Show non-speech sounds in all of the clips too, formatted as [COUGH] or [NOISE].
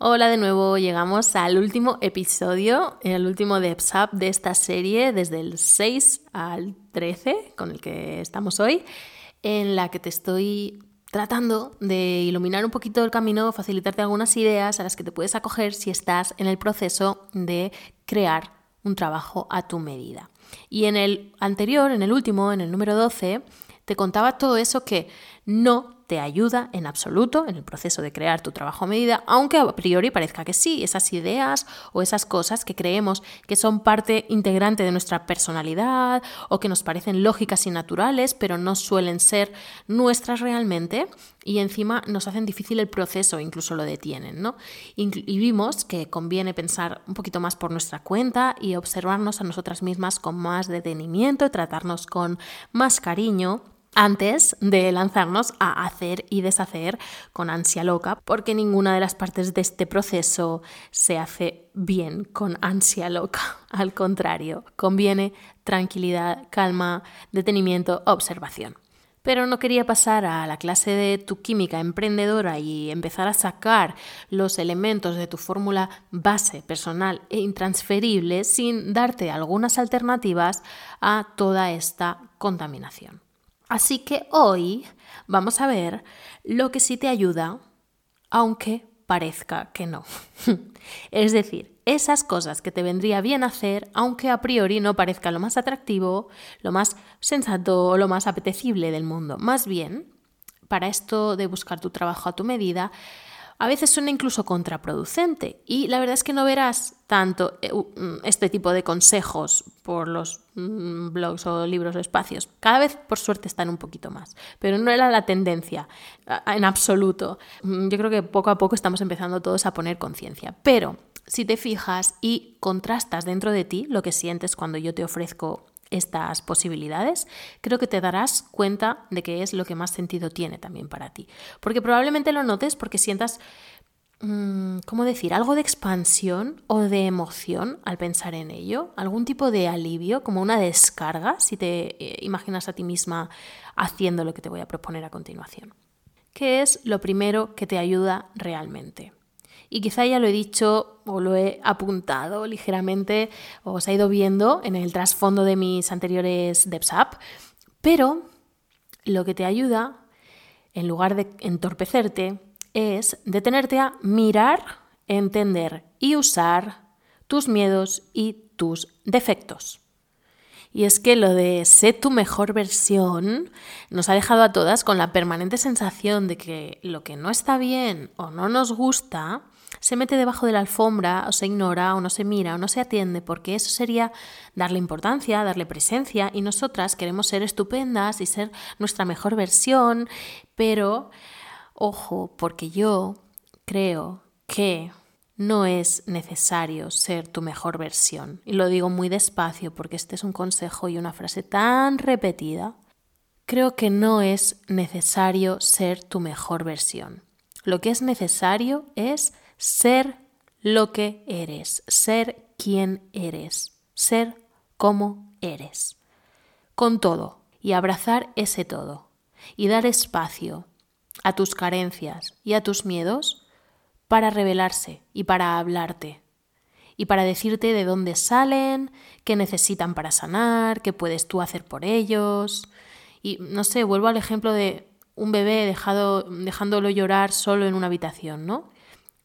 Hola de nuevo, llegamos al último episodio, el último de EPSAP de esta serie, desde el 6 al 13, con el que estamos hoy, en la que te estoy tratando de iluminar un poquito el camino, facilitarte algunas ideas a las que te puedes acoger si estás en el proceso de crear un trabajo a tu medida. Y en el anterior, en el último, en el número 12, te contaba todo eso que no te ayuda en absoluto en el proceso de crear tu trabajo a medida, aunque a priori parezca que sí, esas ideas o esas cosas que creemos que son parte integrante de nuestra personalidad o que nos parecen lógicas y naturales, pero no suelen ser nuestras realmente y encima nos hacen difícil el proceso, incluso lo detienen, ¿no? Y vimos que conviene pensar un poquito más por nuestra cuenta y observarnos a nosotras mismas con más detenimiento tratarnos con más cariño antes de lanzarnos a hacer y deshacer con ansia loca, porque ninguna de las partes de este proceso se hace bien con ansia loca. [LAUGHS] Al contrario, conviene tranquilidad, calma, detenimiento, observación. Pero no quería pasar a la clase de tu química emprendedora y empezar a sacar los elementos de tu fórmula base, personal e intransferible sin darte algunas alternativas a toda esta contaminación. Así que hoy vamos a ver lo que sí te ayuda, aunque parezca que no. [LAUGHS] es decir, esas cosas que te vendría bien hacer, aunque a priori no parezca lo más atractivo, lo más sensato o lo más apetecible del mundo. Más bien, para esto de buscar tu trabajo a tu medida, a veces suena incluso contraproducente y la verdad es que no verás tanto eh, mm, este tipo de consejos por los mm, blogs o libros o espacios. Cada vez, por suerte, están un poquito más, pero no era la tendencia en absoluto. Mm, yo creo que poco a poco estamos empezando todos a poner conciencia, pero si te fijas y contrastas dentro de ti lo que sientes cuando yo te ofrezco estas posibilidades, creo que te darás cuenta de que es lo que más sentido tiene también para ti. Porque probablemente lo notes porque sientas, mm, ¿cómo decir?, algo de expansión o de emoción al pensar en ello, algún tipo de alivio, como una descarga, si te eh, imaginas a ti misma haciendo lo que te voy a proponer a continuación. ¿Qué es lo primero que te ayuda realmente? Y quizá ya lo he dicho o lo he apuntado ligeramente o os ha ido viendo en el trasfondo de mis anteriores DevSap, pero lo que te ayuda, en lugar de entorpecerte, es detenerte a mirar, entender y usar tus miedos y tus defectos. Y es que lo de ser tu mejor versión nos ha dejado a todas con la permanente sensación de que lo que no está bien o no nos gusta se mete debajo de la alfombra o se ignora o no se mira o no se atiende porque eso sería darle importancia, darle presencia y nosotras queremos ser estupendas y ser nuestra mejor versión, pero ojo, porque yo creo que no es necesario ser tu mejor versión. Y lo digo muy despacio porque este es un consejo y una frase tan repetida. Creo que no es necesario ser tu mejor versión. Lo que es necesario es ser lo que eres, ser quien eres, ser como eres. Con todo, y abrazar ese todo, y dar espacio a tus carencias y a tus miedos para revelarse y para hablarte, y para decirte de dónde salen, qué necesitan para sanar, qué puedes tú hacer por ellos. Y no sé, vuelvo al ejemplo de un bebé dejado, dejándolo llorar solo en una habitación, ¿no?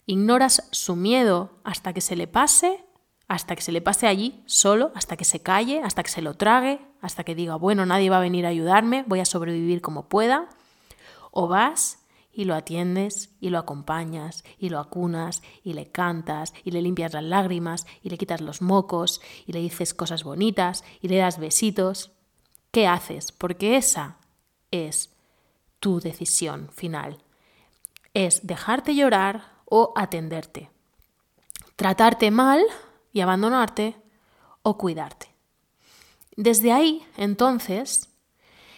Ignoras su miedo hasta que se le pase, hasta que se le pase allí solo, hasta que se calle, hasta que se lo trague, hasta que diga, bueno, nadie va a venir a ayudarme, voy a sobrevivir como pueda. O vas y lo atiendes y lo acompañas y lo acunas y le cantas y le limpias las lágrimas y le quitas los mocos y le dices cosas bonitas y le das besitos. ¿Qué haces? Porque esa es tu decisión final. Es dejarte llorar o atenderte. Tratarte mal y abandonarte o cuidarte. Desde ahí, entonces,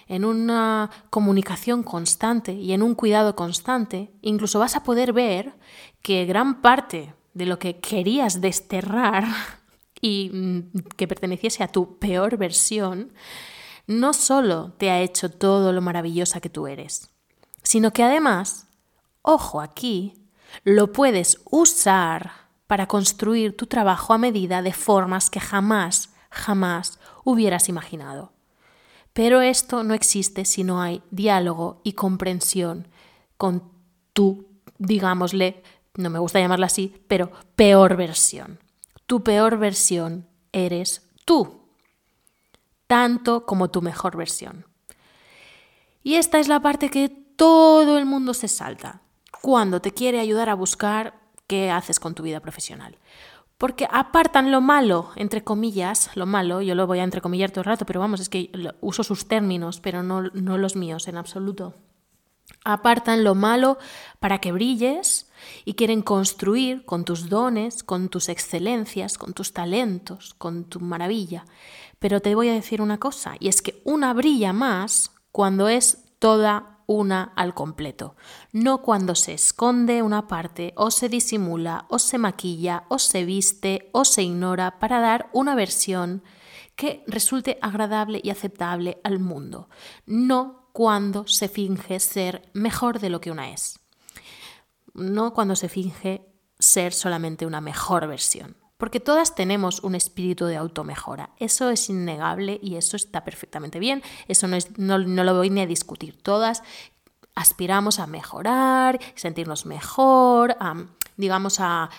en una comunicación constante y en un cuidado constante, incluso vas a poder ver que gran parte de lo que querías desterrar [LAUGHS] y mm, que perteneciese a tu peor versión, no solo te ha hecho todo lo maravillosa que tú eres, sino que además, ojo aquí, lo puedes usar para construir tu trabajo a medida de formas que jamás, jamás hubieras imaginado. Pero esto no existe si no hay diálogo y comprensión con tu, digámosle, no me gusta llamarla así, pero peor versión. Tu peor versión eres tú, tanto como tu mejor versión. Y esta es la parte que todo el mundo se salta cuando te quiere ayudar a buscar qué haces con tu vida profesional. Porque apartan lo malo, entre comillas, lo malo, yo lo voy a entrecomillar todo el rato, pero vamos, es que uso sus términos, pero no, no los míos en absoluto. Apartan lo malo para que brilles y quieren construir con tus dones, con tus excelencias, con tus talentos, con tu maravilla. Pero te voy a decir una cosa, y es que una brilla más cuando es toda una al completo, no cuando se esconde una parte o se disimula o se maquilla o se viste o se ignora para dar una versión que resulte agradable y aceptable al mundo, no cuando se finge ser mejor de lo que una es, no cuando se finge ser solamente una mejor versión porque todas tenemos un espíritu de automejora. Eso es innegable y eso está perfectamente bien. Eso no, es, no, no lo voy ni a discutir. Todas aspiramos a mejorar, sentirnos mejor, a, digamos a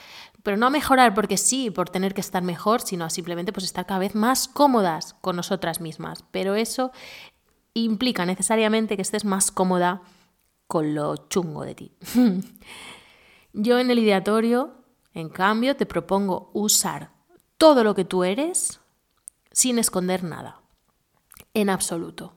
pero no a mejorar porque sí, por tener que estar mejor, sino a simplemente pues estar cada vez más cómodas con nosotras mismas. Pero eso implica necesariamente que estés más cómoda con lo chungo de ti. [LAUGHS] Yo en el ideatorio en cambio, te propongo usar todo lo que tú eres sin esconder nada, en absoluto.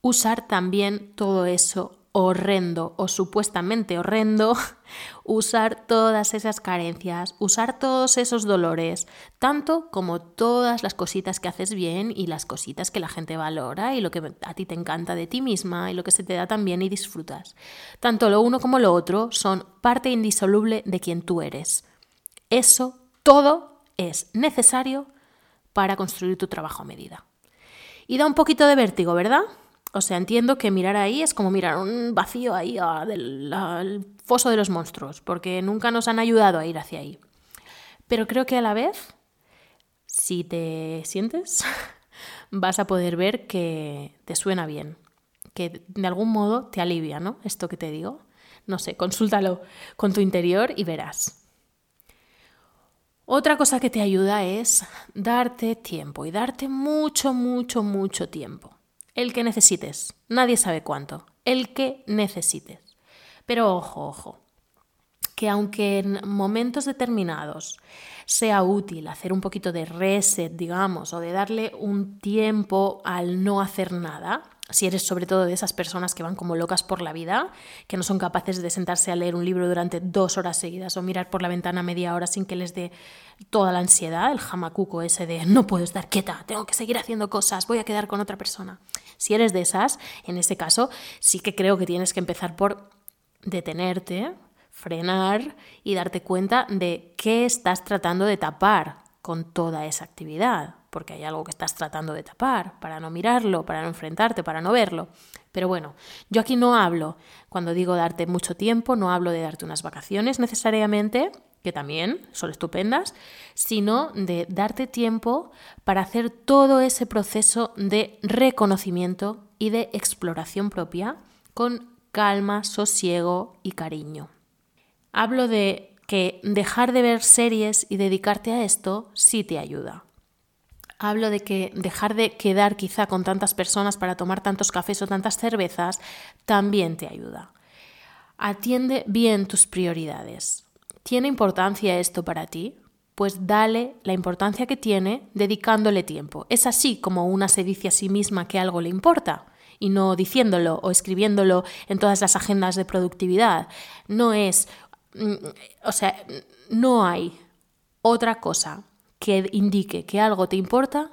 Usar también todo eso horrendo o supuestamente horrendo, [LAUGHS] usar todas esas carencias, usar todos esos dolores, tanto como todas las cositas que haces bien y las cositas que la gente valora y lo que a ti te encanta de ti misma y lo que se te da también y disfrutas. Tanto lo uno como lo otro son parte indisoluble de quien tú eres. Eso todo es necesario para construir tu trabajo a medida. Y da un poquito de vértigo, ¿verdad? O sea, entiendo que mirar ahí es como mirar un vacío ahí del foso de los monstruos, porque nunca nos han ayudado a ir hacia ahí. Pero creo que a la vez, si te sientes, [LAUGHS] vas a poder ver que te suena bien, que de algún modo te alivia, ¿no? Esto que te digo. No sé, consúltalo con tu interior y verás. Otra cosa que te ayuda es darte tiempo y darte mucho, mucho, mucho tiempo. El que necesites. Nadie sabe cuánto. El que necesites. Pero ojo, ojo, que aunque en momentos determinados sea útil hacer un poquito de reset, digamos, o de darle un tiempo al no hacer nada, si eres sobre todo de esas personas que van como locas por la vida, que no son capaces de sentarse a leer un libro durante dos horas seguidas o mirar por la ventana media hora sin que les dé toda la ansiedad, el jamacuco ese de no puedo estar quieta, tengo que seguir haciendo cosas, voy a quedar con otra persona. Si eres de esas, en ese caso sí que creo que tienes que empezar por detenerte, frenar y darte cuenta de qué estás tratando de tapar con toda esa actividad porque hay algo que estás tratando de tapar, para no mirarlo, para no enfrentarte, para no verlo. Pero bueno, yo aquí no hablo, cuando digo darte mucho tiempo, no hablo de darte unas vacaciones necesariamente, que también son estupendas, sino de darte tiempo para hacer todo ese proceso de reconocimiento y de exploración propia con calma, sosiego y cariño. Hablo de que dejar de ver series y dedicarte a esto sí te ayuda hablo de que dejar de quedar quizá con tantas personas para tomar tantos cafés o tantas cervezas también te ayuda. Atiende bien tus prioridades. ¿Tiene importancia esto para ti? Pues dale la importancia que tiene dedicándole tiempo. Es así como una se dice a sí misma que algo le importa y no diciéndolo o escribiéndolo en todas las agendas de productividad. No es, mm, o sea, no hay otra cosa que indique que algo te importa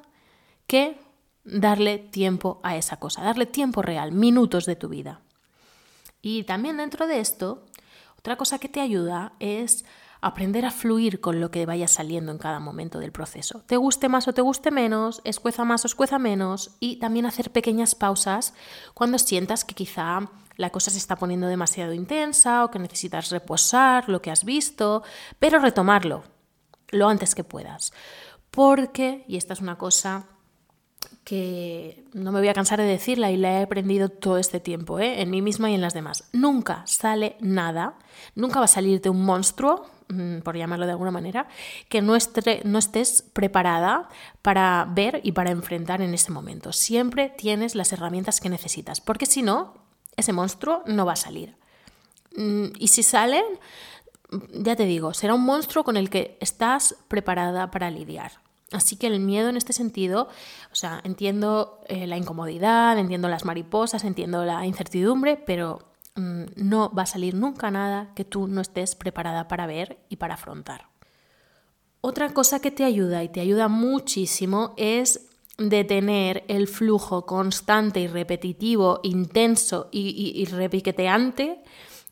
que darle tiempo a esa cosa, darle tiempo real, minutos de tu vida. Y también dentro de esto, otra cosa que te ayuda es aprender a fluir con lo que vaya saliendo en cada momento del proceso. Te guste más o te guste menos, escueza más o escueza menos y también hacer pequeñas pausas cuando sientas que quizá la cosa se está poniendo demasiado intensa o que necesitas reposar lo que has visto, pero retomarlo lo antes que puedas. Porque, y esta es una cosa que no me voy a cansar de decirla y la he aprendido todo este tiempo, ¿eh? en mí misma y en las demás. Nunca sale nada, nunca va a salirte un monstruo, mm, por llamarlo de alguna manera, que no, no estés preparada para ver y para enfrentar en ese momento. Siempre tienes las herramientas que necesitas, porque si no, ese monstruo no va a salir. Mm, y si salen, ya te digo, será un monstruo con el que estás preparada para lidiar. Así que el miedo en este sentido, o sea, entiendo eh, la incomodidad, entiendo las mariposas, entiendo la incertidumbre, pero mm, no va a salir nunca nada que tú no estés preparada para ver y para afrontar. Otra cosa que te ayuda y te ayuda muchísimo es detener el flujo constante y repetitivo, intenso y, y repiqueteante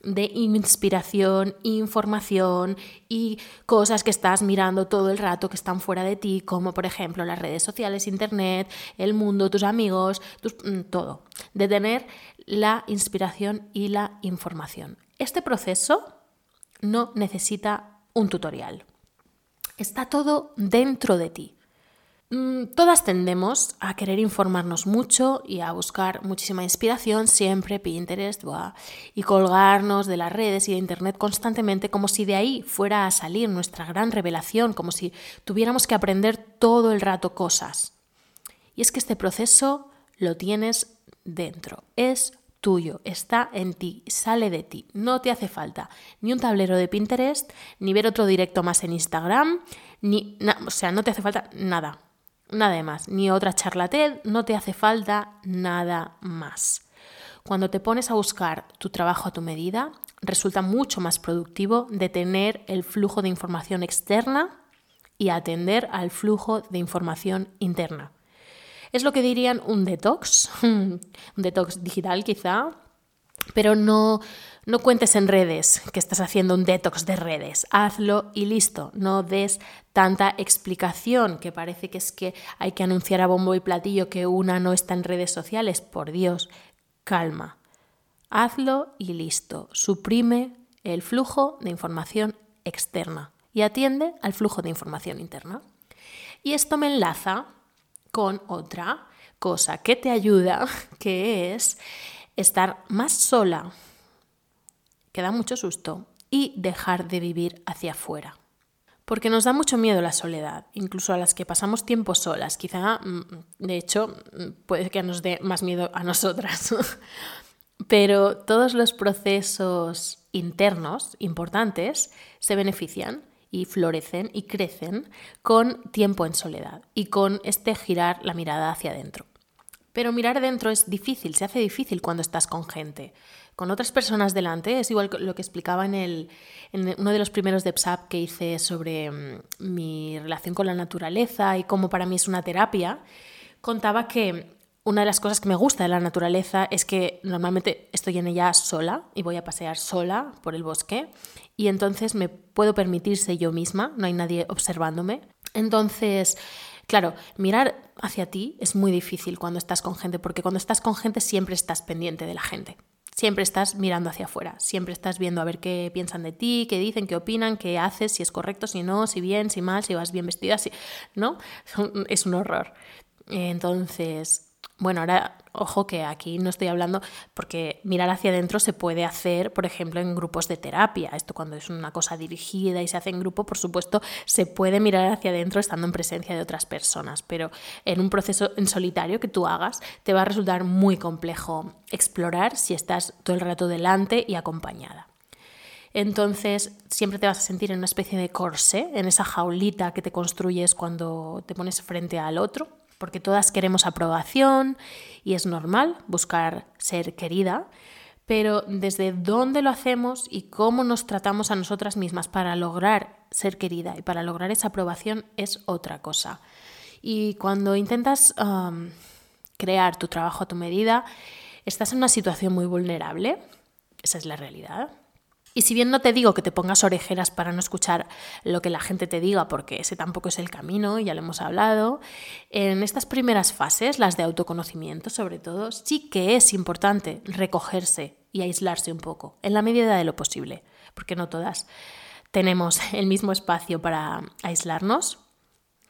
de inspiración, información y cosas que estás mirando todo el rato que están fuera de ti, como por ejemplo las redes sociales, internet, el mundo, tus amigos, mm, todo. De tener la inspiración y la información. Este proceso no necesita un tutorial. Está todo dentro de ti. Mm, todas tendemos a querer informarnos mucho y a buscar muchísima inspiración, siempre Pinterest, y colgarnos de las redes y de Internet constantemente como si de ahí fuera a salir nuestra gran revelación, como si tuviéramos que aprender todo el rato cosas. Y es que este proceso lo tienes dentro, es tuyo, está en ti, sale de ti, no te hace falta ni un tablero de Pinterest, ni ver otro directo más en Instagram, ni, o sea, no te hace falta nada Nada más, ni otra charla no te hace falta nada más. Cuando te pones a buscar tu trabajo a tu medida, resulta mucho más productivo detener el flujo de información externa y atender al flujo de información interna. Es lo que dirían un detox, [LAUGHS] un detox digital quizá, pero no, no cuentes en redes que estás haciendo un detox de redes. Hazlo y listo. No des tanta explicación que parece que es que hay que anunciar a bombo y platillo que una no está en redes sociales. Por Dios, calma. Hazlo y listo. Suprime el flujo de información externa y atiende al flujo de información interna. Y esto me enlaza con otra cosa que te ayuda, que es estar más sola, que da mucho susto, y dejar de vivir hacia afuera. Porque nos da mucho miedo la soledad, incluso a las que pasamos tiempo solas. Quizá, mm, de hecho, mm, puede que nos dé más miedo a nosotras. [LAUGHS] Pero todos los procesos internos importantes se benefician y florecen y crecen con tiempo en soledad y con este girar la mirada hacia adentro. Pero mirar dentro es difícil, se hace difícil cuando estás con gente. Con otras personas delante, es igual lo que explicaba en, el, en uno de los primeros de PSAP que hice sobre mm, mi relación con la naturaleza y cómo para mí es una terapia. Contaba que una de las cosas que me gusta de la naturaleza es que normalmente estoy en ella sola y voy a pasear sola por el bosque y entonces me puedo permitirse yo misma, no hay nadie observándome. Entonces, Claro, mirar hacia ti es muy difícil cuando estás con gente, porque cuando estás con gente siempre estás pendiente de la gente. Siempre estás mirando hacia afuera, siempre estás viendo a ver qué piensan de ti, qué dicen, qué opinan, qué haces, si es correcto, si no, si bien, si mal, si vas bien vestida, si... ¿no? Es un horror. Entonces, bueno, ahora ojo que aquí no estoy hablando porque mirar hacia adentro se puede hacer, por ejemplo, en grupos de terapia. Esto cuando es una cosa dirigida y se hace en grupo, por supuesto, se puede mirar hacia adentro estando en presencia de otras personas, pero en un proceso en solitario que tú hagas te va a resultar muy complejo explorar si estás todo el rato delante y acompañada. Entonces siempre te vas a sentir en una especie de corsé, en esa jaulita que te construyes cuando te pones frente al otro porque todas queremos aprobación y es normal buscar ser querida, pero desde dónde lo hacemos y cómo nos tratamos a nosotras mismas para lograr ser querida y para lograr esa aprobación es otra cosa. Y cuando intentas um, crear tu trabajo a tu medida, estás en una situación muy vulnerable, esa es la realidad. Y si bien no te digo que te pongas orejeras para no escuchar lo que la gente te diga, porque ese tampoco es el camino, ya lo hemos hablado, en estas primeras fases, las de autoconocimiento sobre todo, sí que es importante recogerse y aislarse un poco, en la medida de lo posible, porque no todas tenemos el mismo espacio para aislarnos,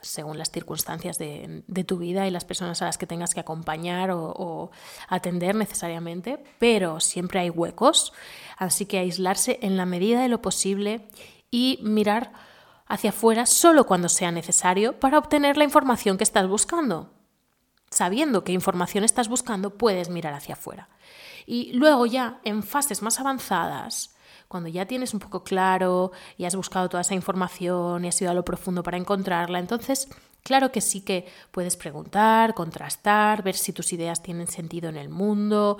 según las circunstancias de, tu vida y las personas a las que tengas que acompañar o, atender necesariamente, pero siempre hay huecos, así que aislarse en la medida de lo posible y mirar hacia afuera solo cuando sea necesario para obtener la información que estás buscando. Sabiendo qué información estás buscando, puedes mirar hacia afuera. Y luego ya en fases más avanzadas, cuando ya tienes un poco claro y has buscado toda esa información y has ido a lo profundo para encontrarla, entonces claro que sí que puedes preguntar, contrastar, ver si tus ideas tienen sentido en el mundo.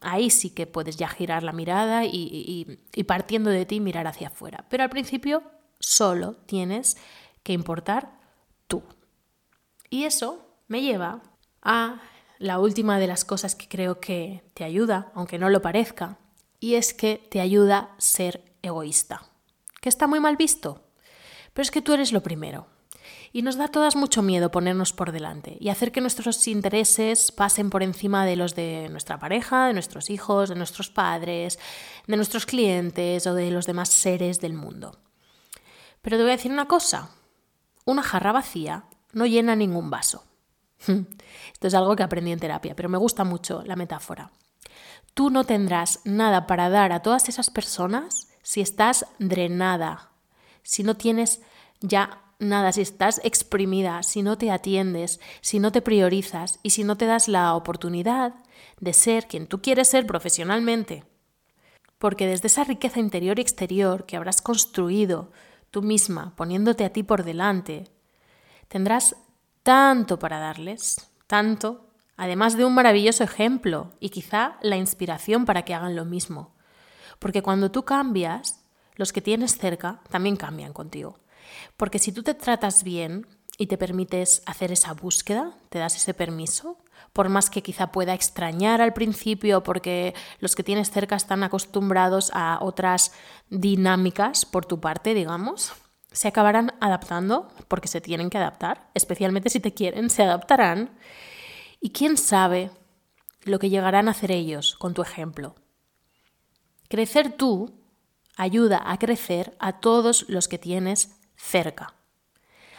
Ahí sí que puedes ya girar la mirada y, y partiendo de ti mirar hacia afuera. Pero al principio solo tienes que importar tú. Y eso me lleva a la última de las cosas que creo que te ayuda, aunque no lo parezca, y es que te ayuda a ser egoísta. Que está muy mal visto, pero es que tú eres lo primero. Y nos da todas mucho miedo ponernos por delante y hacer que nuestros intereses pasen por encima de los de nuestra pareja, de nuestros hijos, de nuestros padres, de nuestros clientes o de los demás seres del mundo. Pero te voy a decir una cosa, una jarra vacía no llena ningún vaso. [LAUGHS] Esto es algo que aprendí en terapia, pero me gusta mucho la metáfora. Tú no tendrás nada para dar a todas esas personas si estás drenada, si no tienes ya nada, si estás exprimida, si no te atiendes, si no te priorizas y si no te das la oportunidad de ser quien tú quieres ser profesionalmente. Porque desde esa riqueza interior y exterior que habrás construido tú misma, poniéndote a ti por delante, tendrás tanto para darles, tanto además de un maravilloso ejemplo y quizá la inspiración para que hagan lo mismo. Porque cuando tú cambias, los que tienes cerca también cambian contigo. Porque si tú te tratas bien y te permites hacer esa búsqueda, te das ese permiso, por más que quizá pueda extrañar al principio porque los que tienes cerca están acostumbrados a otras dinámicas por tu parte, digamos, se acabarán adaptando porque se tienen que adaptar, especialmente si te quieren, se adaptarán y quién sabe lo que llegarán a hacer ellos con tu ejemplo. Crecer tú ayuda a crecer a todos los que tienes cerca.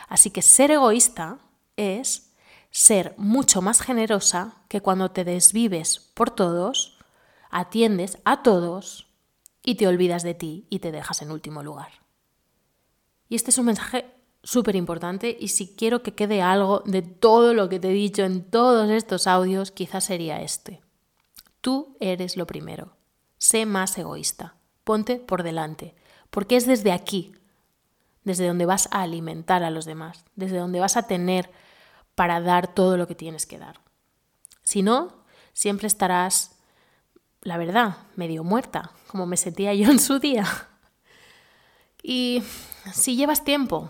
Así que ser egoísta es ser mucho más generosa que cuando te desvives por todos, atiendes a todos y te olvidas de ti y te dejas en último lugar. Y este es un mensaje súper importante y si quiero que quede algo de todo lo que te he dicho en todos estos audios, quizás sería este. Tú eres lo primero. Sé más egoísta. Ponte por delante. Porque es desde aquí, desde donde vas a alimentar a los demás, desde donde vas a tener para dar todo lo que tienes que dar. Si no, siempre estarás, la verdad, medio muerta, como me sentía yo en su día. Y si llevas tiempo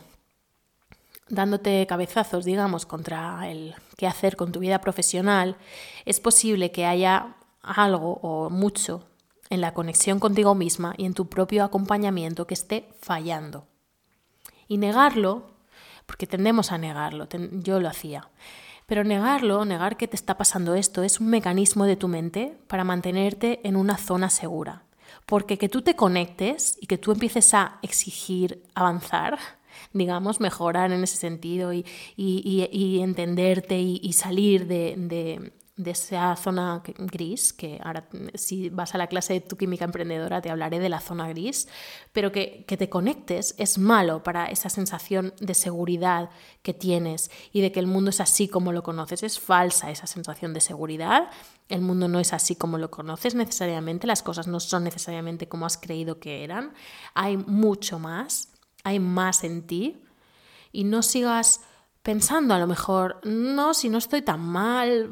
dándote cabezazos, digamos, contra el qué hacer con tu vida profesional, es posible que haya algo o mucho en la conexión contigo misma y en tu propio acompañamiento que esté fallando. Y negarlo, porque tendemos a negarlo, yo lo hacía, pero negarlo, negar que te está pasando esto, es un mecanismo de tu mente para mantenerte en una zona segura. Porque que tú te conectes y que tú empieces a exigir avanzar, digamos, mejorar en ese sentido y, entenderte y, salir de, esa zona gris, que ahora si vas a la clase de tu química emprendedora te hablaré de la zona gris, pero que, que, te conectes es malo para esa sensación de seguridad que tienes y de que el mundo es así como lo conoces. Es falsa esa sensación de seguridad. El mundo no es así como lo conoces necesariamente, las cosas no son necesariamente como has creído que eran. Hay mucho más hay más en ti y no sigas pensando a lo mejor, no, si no estoy tan mal,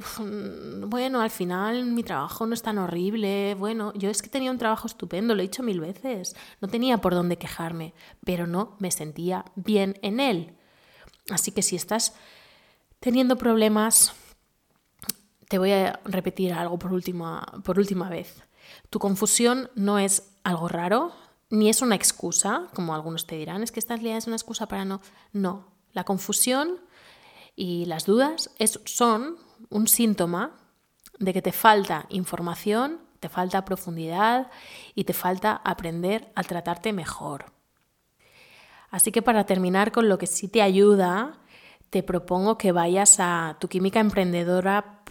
bueno, al final mi trabajo no es tan horrible, bueno, yo es que tenía un trabajo estupendo, lo he dicho mil veces, no tenía por dónde quejarme, pero no me sentía bien en él. Así que si estás teniendo problemas, te voy a repetir algo por última, por última vez. Tu confusión no es algo raro, ni es una excusa, como algunos te dirán, es que esta liada es una excusa para no. No, la confusión y las dudas es, son un síntoma de que te falta información te falta profundidad y te falta aprender a tratarte mejor. Así que para terminar con lo que sí te ayuda, te propongo que vayas a tuquímicaemprendedora.com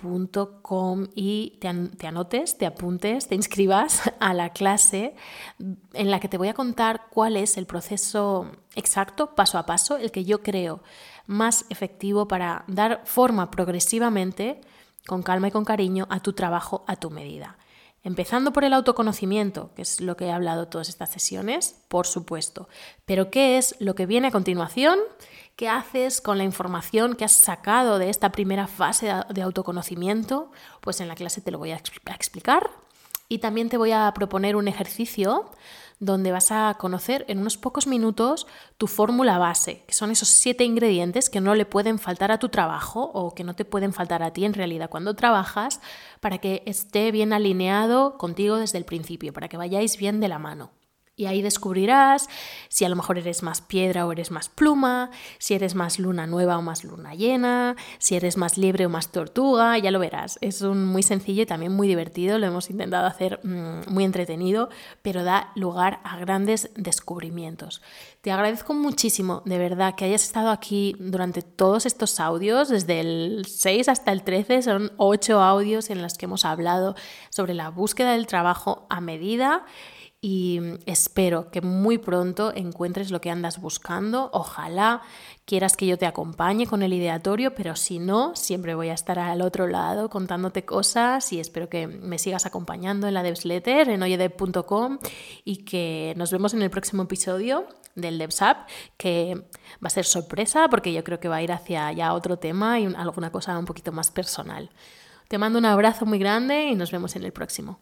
y te, te, anotes, te apuntes, te inscribas a la clase en la que te voy a contar cuál es el proceso exacto, paso a paso, el que yo creo más efectivo para dar forma progresivamente, con calma y con cariño, a tu trabajo a tu medida. Empezando por el autoconocimiento, que es lo que he hablado todas estas sesiones, por supuesto. Pero ¿qué es lo que viene a continuación? ¿Qué haces con la información que has sacado de esta primera fase de autoconocimiento? Pues en la clase te lo voy a explicar. Y también te voy a proponer un ejercicio donde vas a conocer en unos pocos minutos tu fórmula base, que son esos siete ingredientes que no le pueden faltar a tu trabajo o que no te pueden faltar a ti en realidad cuando trabajas, para que esté bien alineado contigo desde el principio, para que vayáis bien de la mano. Y ahí descubrirás si a lo mejor eres más piedra o eres más pluma, si eres más luna nueva o más luna llena, si eres más liebre o más tortuga, ya lo verás. Es un muy sencillo y también muy divertido, lo hemos intentado hacer mm, muy entretenido, pero da lugar a grandes descubrimientos. Te agradezco muchísimo, de verdad, que hayas estado aquí durante todos estos audios, desde el 6 hasta el 13, son 8 audios en los que hemos hablado sobre la búsqueda del trabajo a medida y espero que muy pronto encuentres lo que andas buscando. Ojalá quieras que yo te acompañe con el ideatorio, pero si no, siempre voy a estar al otro lado contándote cosas y espero que me sigas acompañando en la Devsletter, en oyedev.com y que nos vemos en el próximo episodio del DevSap, que va a ser sorpresa porque yo creo que va a ir hacia ya otro tema y alguna cosa un poquito más personal. Te mando un abrazo muy grande y nos vemos en el próximo.